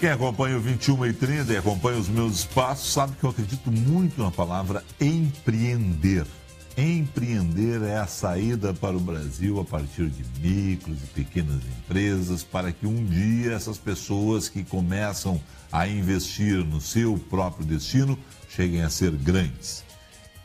Quem acompanha o 21 e 30 e acompanha os meus espaços sabe que eu acredito muito na palavra empreender. Empreender é a saída para o Brasil a partir de micros e pequenas empresas, para que um dia essas pessoas que começam a investir no seu próprio destino cheguem a ser grandes.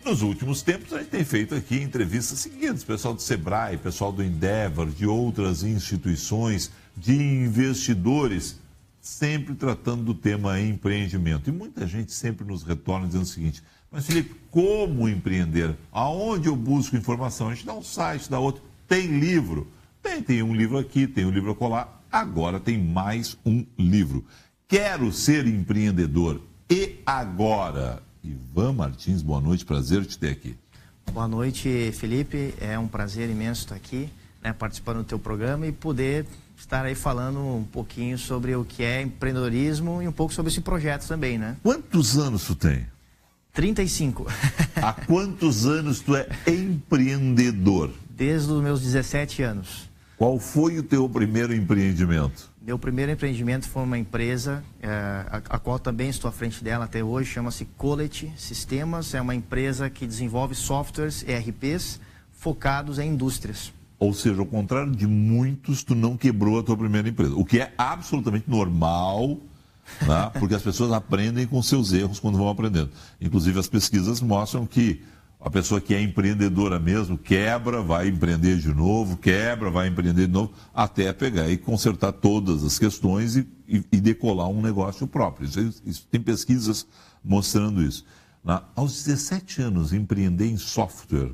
Nos últimos tempos, a gente tem feito aqui entrevistas seguidas, pessoal do Sebrae, pessoal do Endeavor, de outras instituições, de investidores sempre tratando do tema empreendimento. E muita gente sempre nos retorna dizendo o seguinte: mas Felipe, como empreender? Aonde eu busco informação? A gente dá um site, dá outro. Tem livro? Tem, tem um livro aqui, tem um livro colar. Agora tem mais um livro. Quero ser empreendedor. E agora? Ivan Martins, boa noite, prazer te ter aqui. Boa noite, Felipe. É um prazer imenso estar aqui, né, participando do teu programa e poder estar aí falando um pouquinho sobre o que é empreendedorismo e um pouco sobre esse projeto também, né? Quantos anos tu tem? 35. Há quantos anos tu é empreendedor? Desde os meus 17 anos. Qual foi o teu primeiro empreendimento? Meu primeiro empreendimento foi uma empresa, é, a, a, qual também estou à frente dela até hoje, chama-se Collet Sistemas. É uma empresa que desenvolve softwares ERPs focados em indústrias. Ou seja, ao contrário de muitos, tu não quebrou a tua primeira empresa. O que é absolutamente normal, né? porque as pessoas aprendem com seus erros quando vão aprendendo. Inclusive, as pesquisas mostram que a pessoa que é empreendedora mesmo quebra, vai empreender de novo, quebra, vai empreender de novo, até pegar e consertar todas as questões e, e, e decolar um negócio próprio. Isso, isso, tem pesquisas mostrando isso. Aos 17 anos, empreender em software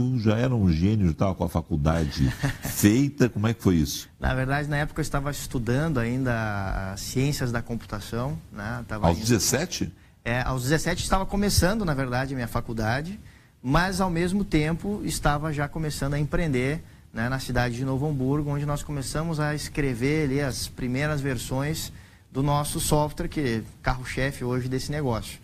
tu já era um gênio, já estava com a faculdade feita, como é que foi isso? Na verdade, na época eu estava estudando ainda ciências da computação. Né? Tava aos indo... 17? É, aos 17 estava começando, na verdade, a minha faculdade, mas ao mesmo tempo estava já começando a empreender né, na cidade de Novo Hamburgo, onde nós começamos a escrever ali as primeiras versões do nosso software, que é carro-chefe hoje desse negócio.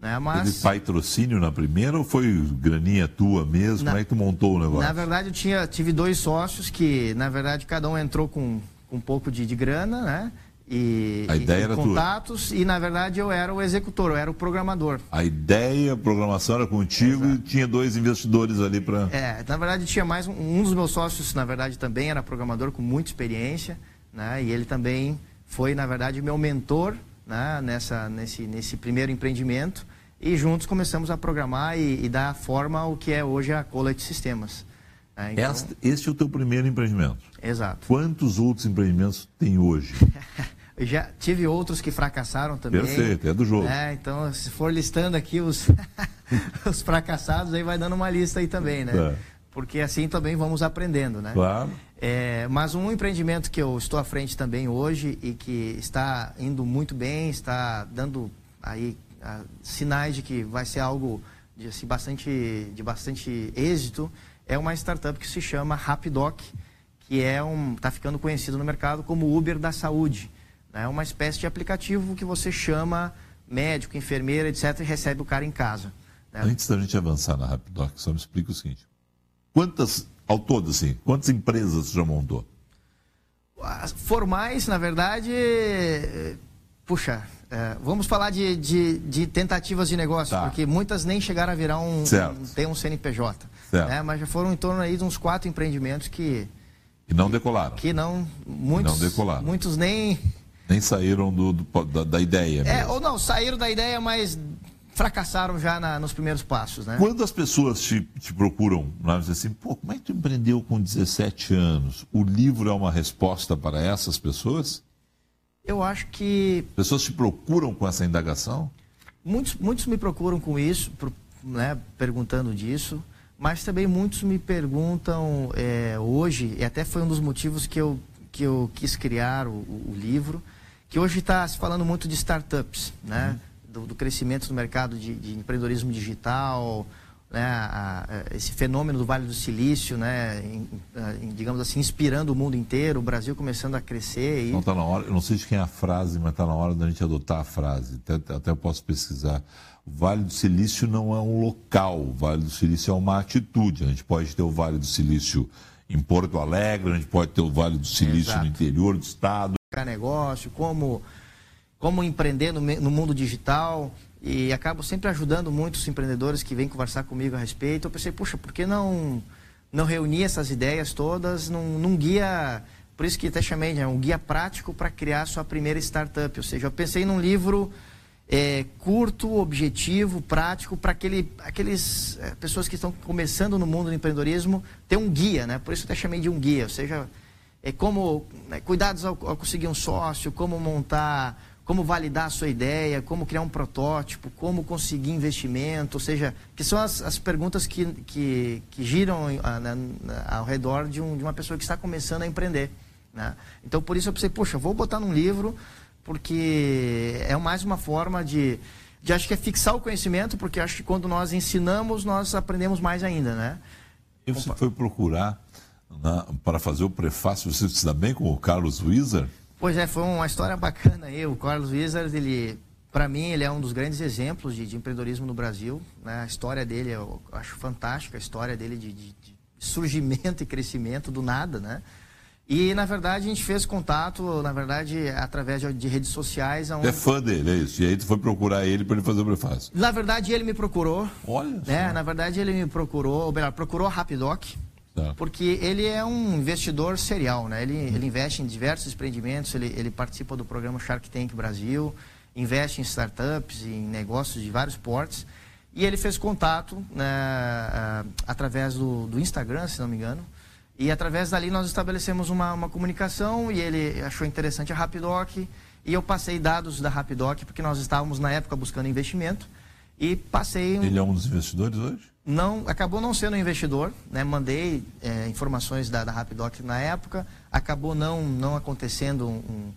Né? Mas... Teve patrocínio na primeira ou foi graninha tua mesmo? Na... Como é que tu montou o negócio? Na verdade, eu tinha, tive dois sócios que, na verdade, cada um entrou com, com um pouco de, de grana, né? E, a ideia e, era contatos tua. e na verdade eu era o executor, eu era o programador. A ideia, a programação era contigo Exato. e tinha dois investidores ali para. É, na verdade tinha mais um, um, dos meus sócios, na verdade também era programador com muita experiência, né? E ele também foi na verdade meu mentor né, nessa, nesse, nesse primeiro empreendimento e juntos começamos a programar e, e dar forma ao que é hoje a Collet Sistemas. Né? Então... Este, este, é o teu primeiro empreendimento? Exato. Quantos outros empreendimentos tem hoje? Já tive outros que fracassaram também. Perfeito, é do jogo. É, então, se for listando aqui os, os fracassados, aí vai dando uma lista aí também, né? É. Porque assim também vamos aprendendo, né? Claro. É, mas um empreendimento que eu estou à frente também hoje e que está indo muito bem, está dando aí ah, sinais de que vai ser algo de, assim, bastante, de bastante êxito, é uma startup que se chama Rapidoc, que é um está ficando conhecido no mercado como Uber da saúde. É né? uma espécie de aplicativo que você chama médico, enfermeira, etc., e recebe o cara em casa. Né? Antes da gente avançar na Rapidoc, só me explica o seguinte. Quantas, ao todo, assim, quantas empresas você já montou? Formais, na verdade, puxa, é, vamos falar de, de, de, tentativas de negócio, tá. porque muitas nem chegaram a virar um, um ter um CNPJ. Né? Mas já foram em torno aí de uns quatro empreendimentos que. Que não decolaram. Que não. Muitos, não decolaram. Muitos nem. Nem saíram do, do da, da, ideia. É, ou não, saíram da ideia, mas fracassaram já na, nos primeiros passos, né? Quando as pessoas te, te procuram, né, dizem assim, pô, como é que tu empreendeu com 17 anos? O livro é uma resposta para essas pessoas? Eu acho que. Pessoas te procuram com essa indagação? Muitos, muitos me procuram com isso, né, perguntando disso, mas também muitos me perguntam é, hoje, e até foi um dos motivos que eu, que eu quis criar o, o livro, que hoje está se falando muito de startups, né? Uhum. Do, do, crescimento do mercado de, de empreendedorismo digital, né, a, a, esse fenômeno do Vale do Silício, né, em, em, digamos assim, inspirando o mundo inteiro, o Brasil começando a crescer. E... Não tá na hora, eu não sei de quem é a frase, mas está na hora da gente adotar a frase. Até, até eu posso pesquisar. O Vale do Silício não é um local, o Vale do Silício é uma atitude. A gente pode ter o Vale do Silício em Porto Alegre, a gente pode ter o Vale do Silício Exato. no interior do estado. negócio, como, como empreender no, no mundo digital. E acabo sempre ajudando muitos empreendedores que vêm conversar comigo a respeito. Eu pensei, puxa, por que não, não reunir essas ideias todas num, num guia por isso que até chamei né, um guia prático para criar sua primeira startup. Ou seja, eu pensei num livro é, curto, objetivo, prático, para aquele, aqueles é, pessoas que estão começando no mundo do empreendedorismo ter um guia, né? Por isso eu até chamei de um guia. Ou seja, é como né, cuidados ao, ao conseguir um sócio, como montar como validar a sua ideia, como criar um protótipo, como conseguir investimento, ou seja, que são as, as perguntas que, que, que giram a, ao redor de, um, de uma pessoa que está começando a empreender. Né? Então, por isso eu pensei, poxa, vou botar num livro, porque é mais uma forma de, de acho que é fixar o conhecimento, porque acho que quando nós ensinamos, nós aprendemos mais ainda, né? E você Opa. foi procurar na, para fazer o prefácio, você se dá bem com o Carlos Wieser? Pois é, foi uma história bacana aí. O Carlos Wieser, ele, para mim, ele é um dos grandes exemplos de, de empreendedorismo no Brasil. Né? A história dele, eu acho fantástica, a história dele de, de, de surgimento e crescimento do nada, né? E, na verdade, a gente fez contato, na verdade, através de, de redes sociais. Onde... É fã dele, é isso. E aí tu foi procurar ele para ele fazer o prefácio. Na verdade, ele me procurou. Olha né? Na verdade, ele me procurou, ou melhor, procurou a Rapidoc. Tá. Porque ele é um investidor serial, né? Ele, hum. ele investe em diversos empreendimentos, ele, ele participa do programa Shark Tank Brasil, investe em startups, em negócios de vários portes. E ele fez contato né, através do, do Instagram, se não me engano, e através dali nós estabelecemos uma, uma comunicação e ele achou interessante a Rapidoc e eu passei dados da Rapidoc porque nós estávamos na época buscando investimento e passei... Ele é um dos investidores hoje? Não, acabou não sendo um investidor, né? mandei é, informações da, da Rapidoc na época, acabou não, não acontecendo um,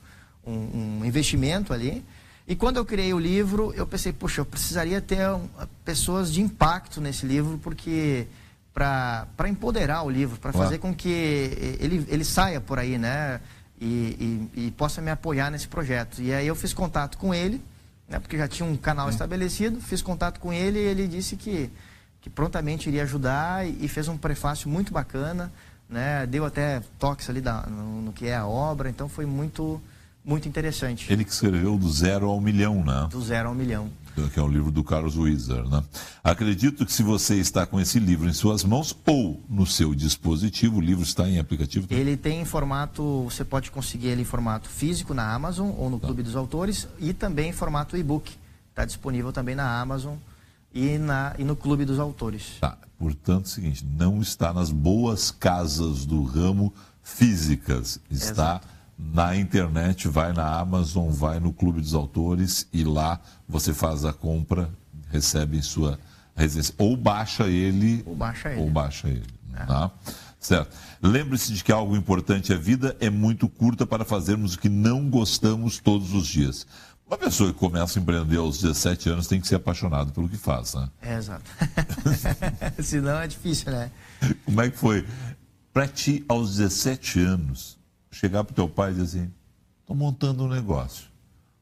um, um investimento ali. E quando eu criei o livro, eu pensei, puxa, eu precisaria ter um, pessoas de impacto nesse livro, porque para empoderar o livro, para fazer com que ele, ele saia por aí, né? E, e, e, possa me apoiar nesse projeto. E aí eu fiz contato com ele, né? porque já tinha um canal estabelecido, fiz contato com ele e ele disse que, que prontamente iria ajudar e, fez um prefácio muito bacana, né? Deu até toques ali da, no, no que é a obra, então foi muito muito interessante. Ele que escreveu do zero ao milhão, né? Do zero ao milhão que é o livro do Carlos Wieser. Né? Acredito que se você está com esse livro em suas mãos ou no seu dispositivo, o livro está em aplicativo? Também? Ele tem em formato, você pode conseguir ele em formato físico na Amazon ou no tá. Clube dos Autores e também em formato e-book. Está disponível também na Amazon e, na, e no Clube dos Autores. Tá. Portanto, é o seguinte, não está nas boas casas do ramo físicas, está... Exato na internet, vai na Amazon, vai no Clube dos Autores e lá você faz a compra, recebe em sua residência. Ou baixa ele. Ou baixa ele. Ou baixa ele. É. Tá? Certo. Lembre-se de que algo importante, a vida é muito curta para fazermos o que não gostamos todos os dias. Uma pessoa que começa a empreender aos 17 anos tem que ser apaixonado pelo que faz, né? É, exato. Senão é difícil, né? Como é que foi? Para ti, aos 17 anos, chegar para o teu pai e dizer assim, estou montando um negócio.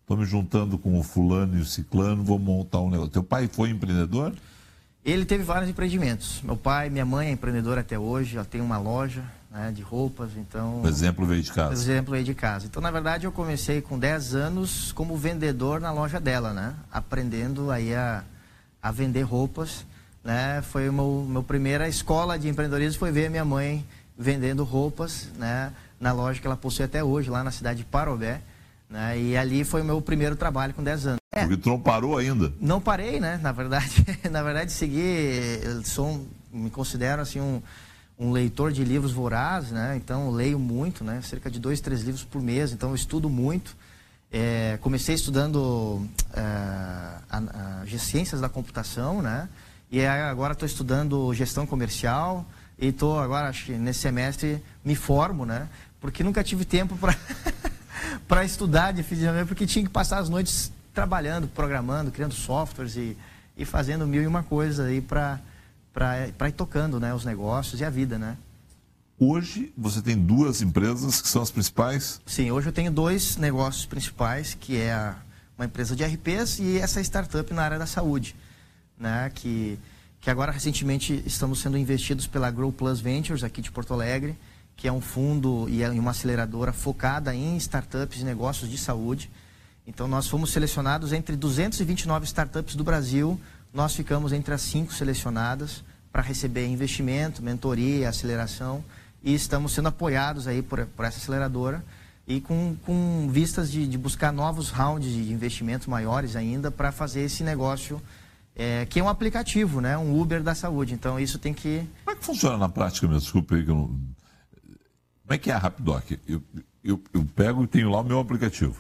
Estou me juntando com o fulano e o ciclano, vou montar um negócio. Teu pai foi empreendedor? Ele teve vários empreendimentos. Meu pai, minha mãe é empreendedora até hoje, ela tem uma loja né, de roupas, então... O exemplo veio de casa. O exemplo veio de casa. Então, na verdade, eu comecei com 10 anos como vendedor na loja dela, né? Aprendendo aí a, a vender roupas, né? Foi meu, meu primeira escola de empreendedorismo, foi ver a minha mãe vendendo roupas, né? na loja que ela possui até hoje, lá na cidade de Parobé. Né? E ali foi o meu primeiro trabalho com 10 anos. É, Porque tu não parou ainda? Não parei, né? Na verdade, na verdade segui, sou, me considero assim um, um leitor de livros vorazes, né? Então leio muito, né? Cerca de dois, três livros por mês, então eu estudo muito. É, comecei estudando é, a, a, ciências da computação, né? E agora estou estudando gestão comercial e estou agora, nesse semestre, me formo, né? porque nunca tive tempo para estudar definitivamente, porque tinha que passar as noites trabalhando, programando, criando softwares e, e fazendo mil e uma coisa aí para ir tocando né, os negócios e a vida, né? Hoje você tem duas empresas que são as principais? Sim, hoje eu tenho dois negócios principais, que é a, uma empresa de RPs e essa startup na área da saúde, né? Que, que agora recentemente estamos sendo investidos pela Grow Plus Ventures aqui de Porto Alegre, que é um fundo e é uma aceleradora focada em startups e negócios de saúde. Então, nós fomos selecionados entre 229 startups do Brasil, nós ficamos entre as cinco selecionadas para receber investimento, mentoria, aceleração e estamos sendo apoiados aí por, por essa aceleradora e com, com vistas de, de, buscar novos rounds de investimentos maiores ainda para fazer esse negócio é, que é um aplicativo, né? Um Uber da saúde. Então isso tem que. Como é que funciona na prática, me desculpe aí que eu não... Como é que é a Rapidoc? Eu, eu, eu pego e tenho lá o meu aplicativo.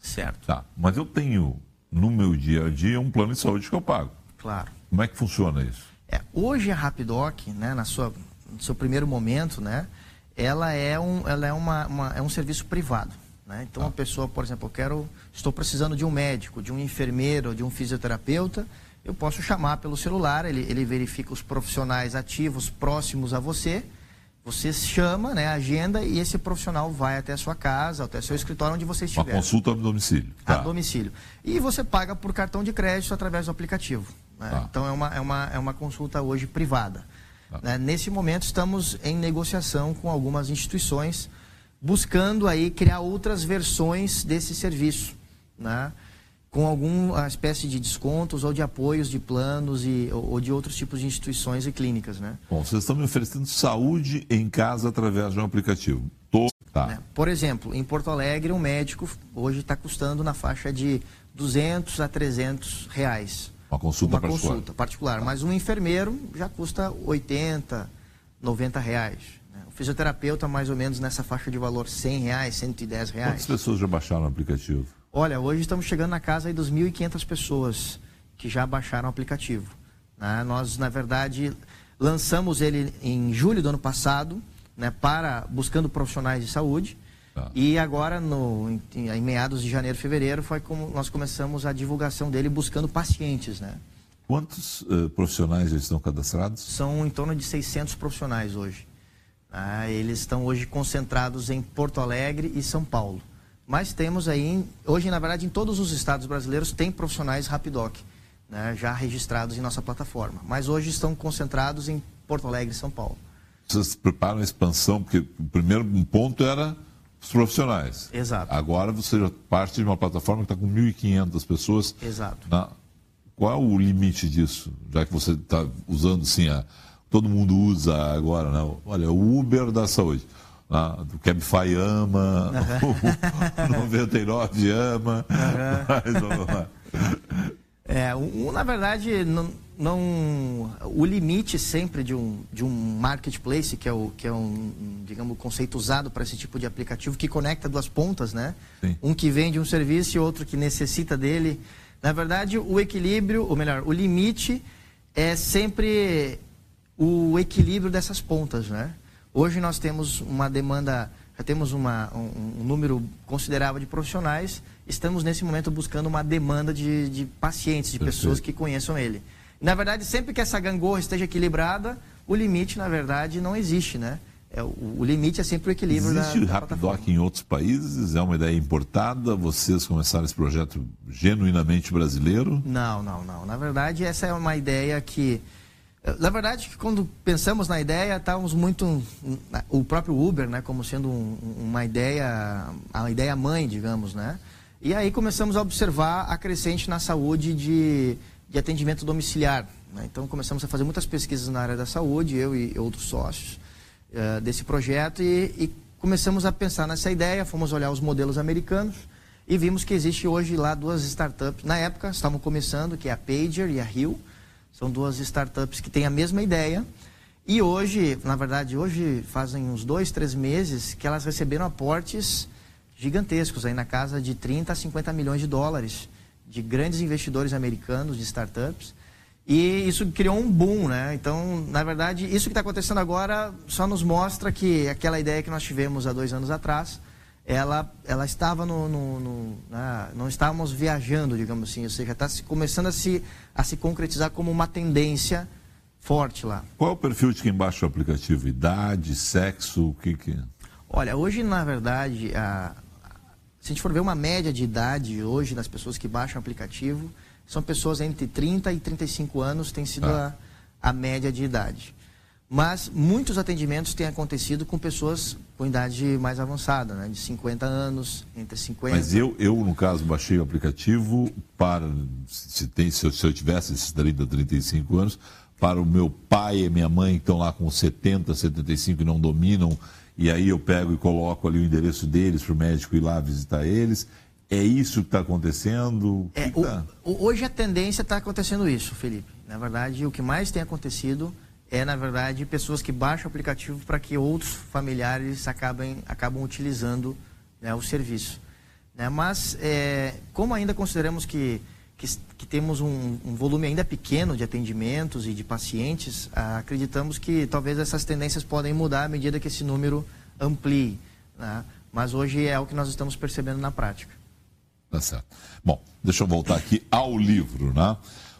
Certo. Tá. Mas eu tenho no meu dia a dia um plano de saúde que eu pago. Claro. Como é que funciona isso? É, hoje a Rapidoc, né, na sua, no seu primeiro momento, né, ela é um, ela é uma, uma é um serviço privado. Né? Então, ah. a pessoa, por exemplo, eu quero, estou precisando de um médico, de um enfermeiro, de um fisioterapeuta, eu posso chamar pelo celular, ele, ele verifica os profissionais ativos próximos a você, você chama, né, agenda e esse profissional vai até a sua casa, até seu escritório onde você estiver. Uma consulta a domicílio. Tá. A domicílio. E você paga por cartão de crédito através do aplicativo. Né? Tá. Então é uma, é, uma, é uma consulta hoje privada. Tá. Né? Nesse momento estamos em negociação com algumas instituições, buscando aí criar outras versões desse serviço. Né? com alguma espécie de descontos ou de apoios de planos e, ou de outros tipos de instituições e clínicas, né? Bom, vocês estão me oferecendo saúde em casa através de um aplicativo. Tô... Tá. Né? Por exemplo, em Porto Alegre, um médico hoje está custando na faixa de 200 a 300 reais. Uma consulta uma particular. consulta particular. Mas um enfermeiro já custa 80, 90 reais. Né? O fisioterapeuta, mais ou menos nessa faixa de valor, 100 reais, 110 reais. Quantas pessoas já baixaram o aplicativo? Olha, hoje estamos chegando na casa dos 1.500 pessoas que já baixaram o aplicativo. Né? Nós, na verdade, lançamos ele em julho do ano passado, né, para buscando profissionais de saúde. Tá. E agora, no, em, em, meados de janeiro, fevereiro, foi como nós começamos a divulgação dele buscando pacientes, né? Quantos uh, profissionais já estão cadastrados? São em torno de 600 profissionais hoje. Ah, eles estão hoje concentrados em Porto Alegre e São Paulo. Mas temos aí, hoje na verdade em todos os estados brasileiros tem profissionais Rapidoc, né, já registrados em nossa plataforma. Mas hoje estão concentrados em Porto Alegre e São Paulo. Vocês preparam a expansão, porque o primeiro ponto era os profissionais. Exato. Agora você já parte de uma plataforma que está com 1.500 pessoas. Exato. Na... Qual é o limite disso? Já que você está usando assim, a... todo mundo usa agora, né? olha, o Uber da saúde ah, do Cabify ama, o 99 ama. Uhum. É, um, na verdade, não, não, o limite sempre de um, de um marketplace, que é, o, que é um, digamos, conceito usado para esse tipo de aplicativo, que conecta duas pontas, né? Sim. Um que vende um serviço e outro que necessita dele. Na verdade, o equilíbrio, ou melhor, o limite é sempre o equilíbrio dessas pontas, né? Hoje nós temos uma demanda, já temos uma, um, um, número considerável de profissionais, estamos nesse momento buscando uma demanda de, de pacientes, de Perfeito. pessoas que conheçam ele. Na verdade, sempre que essa gangorra esteja equilibrada, o limite, na verdade, não existe, né? É, o, o limite é sempre o equilíbrio Existe da, da Rapidoc em outros países? É uma ideia importada? Vocês começaram esse projeto genuinamente brasileiro? Não, não, não. Na verdade, essa é uma ideia que na verdade, quando pensamos na ideia, estávamos muito. O próprio Uber, né, como sendo um, uma ideia, a ideia mãe, digamos, né? E aí começamos a observar a crescente na saúde de, de atendimento domiciliar. Né? Então começamos a fazer muitas pesquisas na área da saúde, eu e outros sócios uh, desse projeto, e, e começamos a pensar nessa ideia, fomos olhar os modelos americanos e vimos que existe hoje lá duas startups. Na época, estavam começando, que é a Pager e a Rio são duas startups que têm a mesma ideia. E hoje, na verdade, hoje fazem uns dois, três meses que elas receberam aportes gigantescos, aí na casa de 30 a 50 milhões de dólares, de grandes investidores americanos, de startups. E isso criou um boom, né? Então, na verdade, isso que está acontecendo agora só nos mostra que aquela ideia que nós tivemos há dois anos atrás ela, ela estava no, no, no né, não estávamos viajando, digamos assim, ou seja, está se, começando a se, a se concretizar como uma tendência forte lá. Qual é o perfil de quem baixa o aplicativo? Idade, sexo, o que que... Olha, hoje, na verdade, a, se a gente for ver uma média de idade hoje das pessoas que baixam o aplicativo, são pessoas entre 30 e 35 anos, tem sido ah. a, a média de idade. Mas muitos atendimentos têm acontecido com pessoas com idade mais avançada, né? de 50 anos, entre 50... Mas eu, eu no caso, baixei o aplicativo para, se, tem, se, eu, se eu tivesse esses 30, 35 anos, para o meu pai e minha mãe que estão lá com 70, 75 e não dominam, e aí eu pego e coloco ali o endereço deles para o médico ir lá visitar eles. É isso que está acontecendo? É, que tá? o, hoje a tendência está acontecendo isso, Felipe. Na verdade, o que mais tem acontecido é, na verdade, pessoas que baixam o aplicativo para que outros familiares acabem, acabam utilizando né, o serviço. Né? Mas, é, como ainda consideramos que, que, que temos um, um, volume ainda pequeno de atendimentos e de pacientes, ah, acreditamos que talvez essas tendências podem mudar à medida que esse número amplie. Né? Mas hoje é o que nós estamos percebendo na prática. Tá certo. Bom, deixa eu voltar aqui ao livro, né?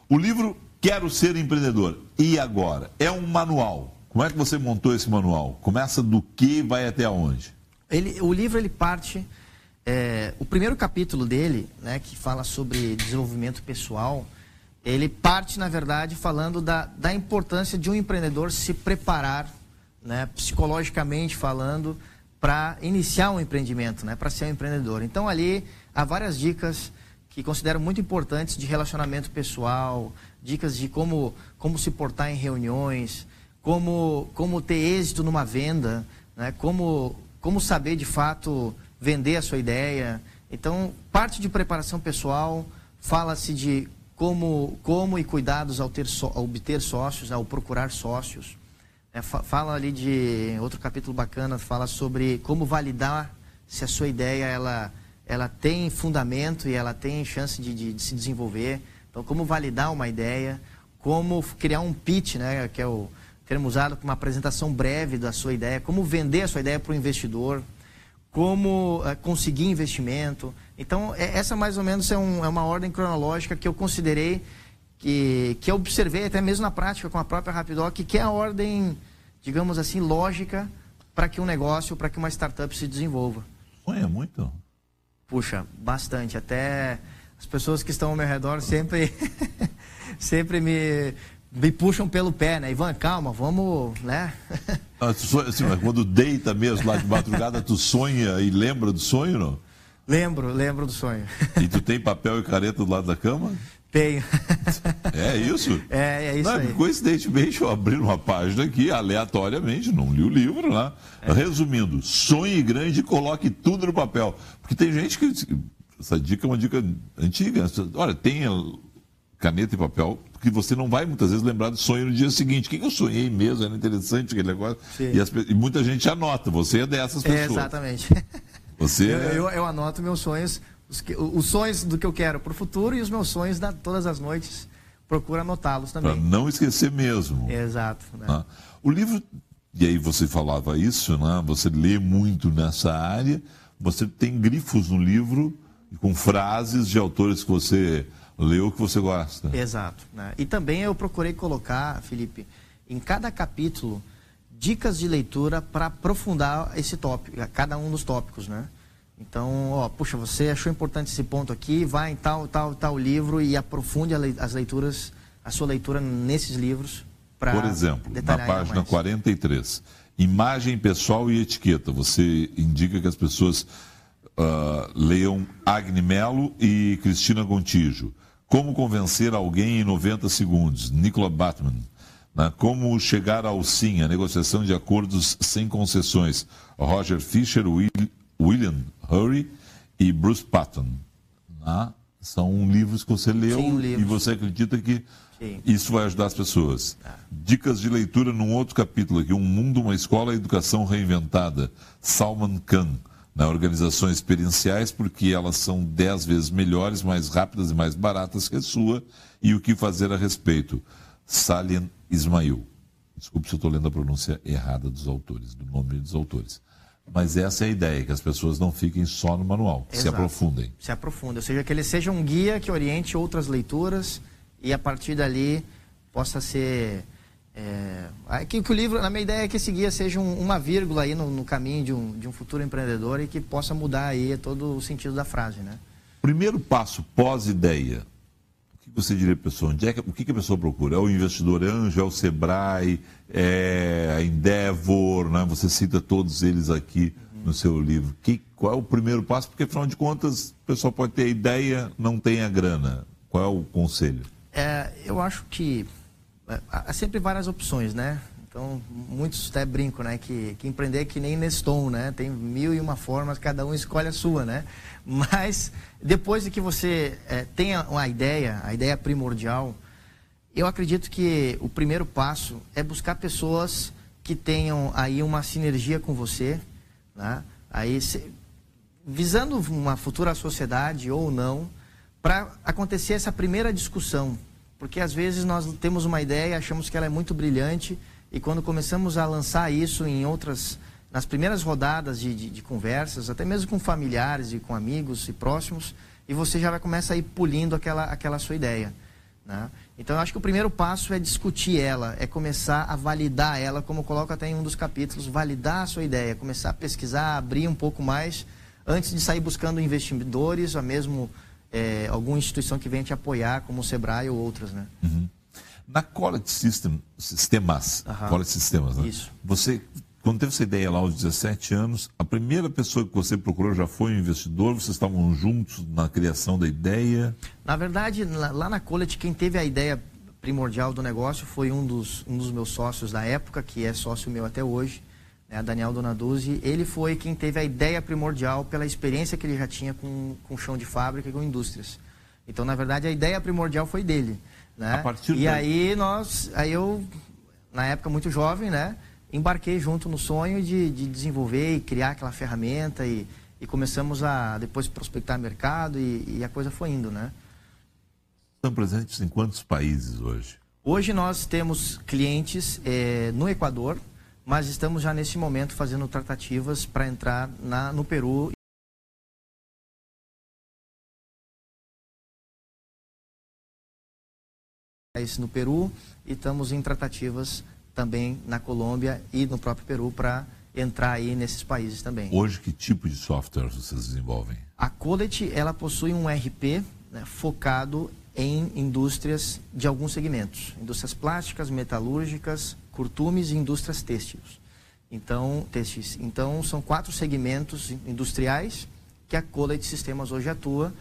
O livro Quero Ser Empreendedor. E agora? É um manual. Como é que você montou esse manual? Começa do que vai até onde? Ele, o livro ele parte. É, o primeiro capítulo dele, né, que fala sobre desenvolvimento pessoal, ele parte, na verdade, falando da, da importância de um empreendedor se preparar, né, psicologicamente falando, para iniciar um empreendimento, né, para ser um empreendedor. Então, ali há várias dicas que considero muito importantes de relacionamento pessoal, dicas de como, como se portar em reuniões, como, como ter êxito numa venda, né? como, como saber de fato vender a sua ideia. Então, parte de preparação pessoal, fala-se de como, como e cuidados ao, ter ao obter sócios, ao procurar sócios. É, fala ali de outro capítulo bacana, fala sobre como validar se a sua ideia ela ela tem fundamento e ela tem chance de, de, de, se desenvolver. Então, como validar uma ideia, como criar um pitch, né, que é o termo usado para uma apresentação breve da sua ideia, como vender a sua ideia para o investidor, como uh, conseguir investimento. Então, é, essa mais ou menos é, um, é, uma ordem cronológica que eu considerei, que, que eu observei até mesmo na prática com a própria Rapidoc, que é a ordem, digamos assim, lógica para que um negócio, para que uma startup se desenvolva. Sonha muito? Puxa, bastante. Até as pessoas que estão ao meu redor sempre, sempre me, me puxam pelo pé, né? Ivan, calma, vamos, né? Ah, sonha, assim, quando deita mesmo lá de madrugada, tu sonha e lembra do sonho, não? Lembro, lembro do sonho. E tu tem papel e caneta do lado da cama? Tenho. É isso? É, é isso não, aí. Coincidentemente, eu abri uma página aqui, aleatoriamente, não li o livro, né? É. Resumindo, sonhe grande e coloque tudo no papel. Porque tem gente que. Essa dica é uma dica antiga. Olha, tenha caneta e papel, porque você não vai muitas vezes lembrar do sonho no dia seguinte. O que, eu sonhei mesmo? Era interessante aquele negócio. E, as, e, muita gente anota, você é dessas pessoas. É, exatamente. Você eu, eu, eu anoto meus sonhos os, que, os sonhos do que eu quero para o futuro e os meus sonhos da, todas as noites. Procura anotá-los também. Para não esquecer mesmo. Exato. Né? Ah, o livro, e aí você falava isso, né? você lê muito nessa área, você tem grifos no livro com frases de autores que você leu que você gosta. Exato. Né? E também eu procurei colocar, Felipe, em cada capítulo, dicas de leitura para aprofundar esse tópico, cada um dos tópicos, né? Então, ó, puxa, você achou importante esse ponto aqui, vai em tal, tal, tal livro e aprofunde as leituras, a sua leitura nesses livros. Por exemplo, na página 43, imagem pessoal e etiqueta. Você indica que as pessoas uh, leiam Agni Melo e Cristina Gontijo. Como convencer alguém em 90 segundos, Nicola Batman. Né? Como chegar ao sim, a negociação de acordos sem concessões, Roger Fisher, Will, William Hurry e Bruce Patton. Né? São livros que você leu Sim, e você acredita que Sim. isso vai ajudar as pessoas. Ah. Dicas de leitura num outro capítulo aqui, Um Mundo, Uma Escola, Educação Reinventada. Salman Khan. Na organizações experienciais, porque elas são dez vezes melhores, mais rápidas e mais baratas que a sua, e o que fazer a respeito. Salim Ismail. Desculpe se eu estou lendo a pronúncia errada dos autores, do nome dos autores. Mas essa é a ideia, que as pessoas não fiquem só no manual, Exato. se aprofundem. Se aprofundem, ou seja, que ele seja um guia que oriente outras leituras e a partir dali possa ser. É, que, que, o livro, na minha ideia é que esse guia seja um, uma vírgula aí no, no caminho de um, de um futuro empreendedor e que possa mudar aí todo o sentido da frase, né? Primeiro passo pós-ideia, o que você diria para a pessoa? Onde é que, o que, que a pessoa procura? É o investidor anjo, é o Sebrae, é a Endeavor, né? você cita todos eles aqui no seu livro. Que, qual é o primeiro passo? Porque, afinal de contas, o pessoal pode ter a ideia, não tem a grana. Qual é o conselho? É, eu acho que é, há sempre várias opções, né? Então, muitos até brincam, né? Que, que empreender é que nem Neston, né? Tem mil e uma formas, cada um escolhe a sua, né? Mas, depois de que você é, tenha uma ideia, a ideia primordial, eu acredito que o primeiro passo é buscar pessoas que tenham aí uma sinergia com você, né? Aí, se, visando uma futura sociedade ou não, para acontecer essa primeira discussão. Porque às vezes nós temos uma ideia, achamos que ela é muito brilhante, e quando começamos a lançar isso em outras, nas primeiras rodadas de, de, de, conversas, até mesmo com familiares e com amigos e próximos, e você já vai começar a ir pulindo aquela, aquela sua ideia. Né? Então, eu acho que o primeiro passo é discutir ela, é começar a validar ela, como eu coloco até em um dos capítulos, validar a sua ideia, começar a pesquisar, abrir um pouco mais, antes de sair buscando investidores, ou mesmo é, alguma instituição que venha te apoiar, como o Sebrae ou outras. Né? Uhum. Na Quality System, Sistemas, uhum. Quality Sistemas, né? Isso. Você, quando teve essa ideia lá aos 17 anos, a primeira pessoa que você procurou já foi um investidor? Vocês estavam juntos na criação da ideia? Na verdade, lá na Quality, quem teve a ideia primordial do negócio foi um dos, um dos meus sócios da época, que é sócio meu até hoje, né, Daniel Donaduzzi. Ele foi quem teve a ideia primordial pela experiência que ele já tinha com, com chão de fábrica e com indústrias. Então, na verdade, a ideia primordial foi dele. Né? A partir e aí nós, aí eu, na época muito jovem, né, embarquei junto no sonho de, de desenvolver e criar aquela ferramenta e, e começamos a depois prospectar mercado e, e, a coisa foi indo, né? Estão presentes em quantos países hoje? Hoje nós temos clientes é, no Equador, mas estamos já nesse momento fazendo tratativas para entrar na, no Peru no Peru e estamos em tratativas também na Colômbia e no próprio Peru para entrar aí nesses países também. Hoje, que tipo de software vocês desenvolvem? A Codet, ela possui um RP né, focado em indústrias de alguns segmentos. Indústrias plásticas, metalúrgicas, curtumes e indústrias têxteis. Então, têxteis. Então, são quatro segmentos industriais que a Colet Sistemas hoje atua.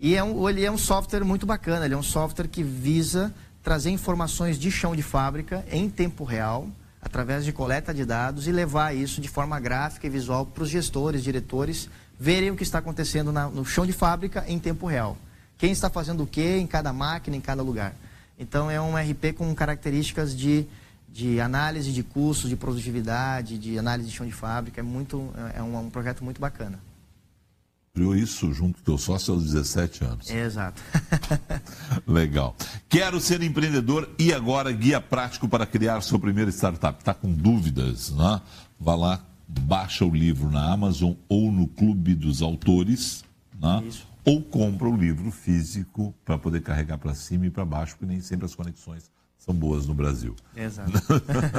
E é um, ele é um software muito bacana, ele é um software que visa trazer informações de chão de fábrica em tempo real, através de coleta de dados e levar isso de forma gráfica e visual para os gestores, diretores, verem o que está acontecendo na, no chão de fábrica em tempo real. Quem está fazendo o que em cada máquina, em cada lugar. Então é um RP com características de, de análise de custos, de produtividade, de análise de chão de fábrica. É, muito, é um, um projeto muito bacana criou isso junto com teu sócio aos 17 anos. É, exato. Legal. Quero ser empreendedor e agora guia prático para criar sua primeira startup. Está com dúvidas? Né? Vá lá, baixa o livro na Amazon ou no Clube dos Autores. Né? Isso. Ou compra o livro físico para poder carregar para cima e para baixo, porque nem sempre as conexões são boas no Brasil. Exato.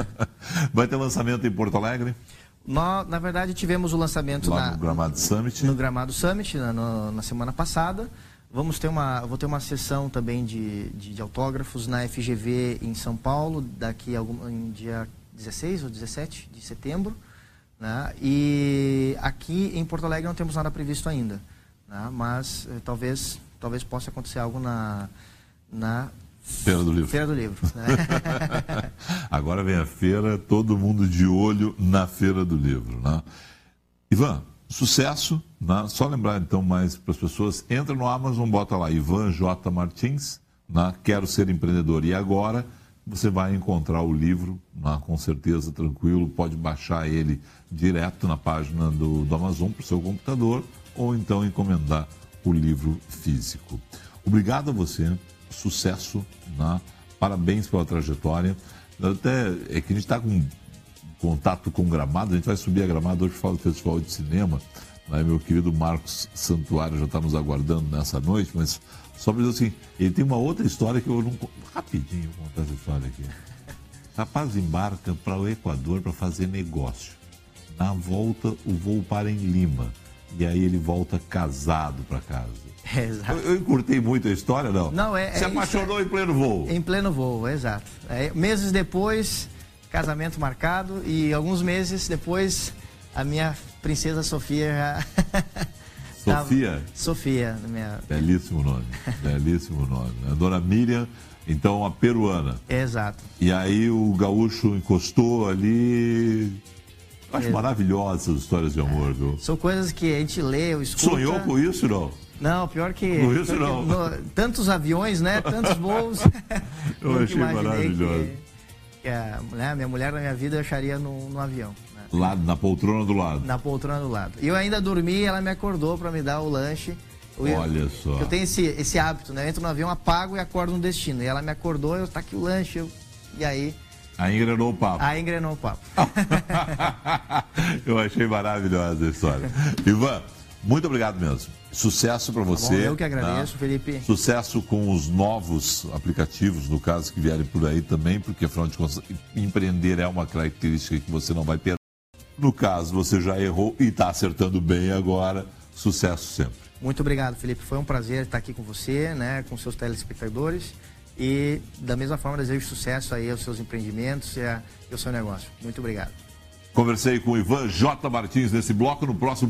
Vai ter lançamento em Porto Alegre? Nós, na verdade, tivemos o lançamento Lá na, no Gramado Summit. No Gramado Summit, na, no, na semana passada. Vamos ter uma, vou ter uma sessão também de, de, de, autógrafos na FGV em São Paulo, daqui a algum, em dia 16 ou 17 de setembro. Né? E aqui em Porto Alegre não temos nada previsto ainda. Né? Mas eh, talvez, talvez possa acontecer algo na, na Feira do Livro. Feira do Livro. Né? Agora vem a feira, todo mundo de olho na Feira do Livro. Né? Ivan, sucesso. Né? Só lembrar então mais para as pessoas: entra no Amazon, bota lá Ivan J. Martins, né? Quero Ser Empreendedor. E agora você vai encontrar o livro, né? com certeza, tranquilo. Pode baixar ele direto na página do, do Amazon para o seu computador ou então encomendar o livro físico. Obrigado a você sucesso, né? parabéns pela trajetória. Até é que a gente está com contato com o Gramado, a gente vai subir a Gramado hoje fala do Festival de Cinema. Né? Meu querido Marcos Santuário já está nos aguardando nessa noite, mas só para dizer assim, ele tem uma outra história que eu não. Rapidinho vou contar essa história aqui. Rapaz embarca para o Equador para fazer negócio. Na volta, o voo para em Lima. E aí ele volta casado para casa. É, exato. Eu, eu encurtei muito a história, não? Não, é- Se é apaixonou em pleno voo. Em pleno voo, exato. É, meses depois, casamento marcado e alguns meses depois, a minha princesa Sofia já... Sofia? Sofia, minha... Belíssimo nome. Belíssimo nome. A dona Miriam, então, a peruana. Exato. E aí o gaúcho encostou ali. Eu Acho É. maravilhosas as histórias de amor, viu? São coisas que a gente lê, eu escuta... Sonhou com isso, não? Não, pior que. Com isso, pior que não. no- tantos aviões, né? Tantos voos. Eu achei maravilhoso. Que, que a, né, minha mulher na minha vida eu acharia no, no avião. né? Lá na poltrona do lado. Na poltrona do lado. E eu ainda dormi ela me acordou para me dar o lanche. Eu- Olha só. Eu tenho esse, esse hábito, né? Eu entro no avião, apago e acordo no destino. E ela me acordou, eu tá aqui o lanche. eu- e aí, Aí engrenou o papo. aí engrenou o papo. Eu achei maravilhosa a história. Ivan, muito obrigado mesmo. Sucesso para você. Tá Bom, eu que agradeço, né? Felipe. Sucesso com os novos aplicativos, no caso, que vierem por aí também, porque afinal de contas, empreender é uma característica que você não vai perder. No caso, você já errou e está acertando bem agora. Sucesso sempre. Muito obrigado, Felipe. Foi um prazer estar aqui com você, né, com seus telespectadores. E da mesma forma desejo sucesso aí aos seus empreendimentos e, ao seu negócio. Muito obrigado. Conversei com o Ivan J. Martins nesse bloco. No próximo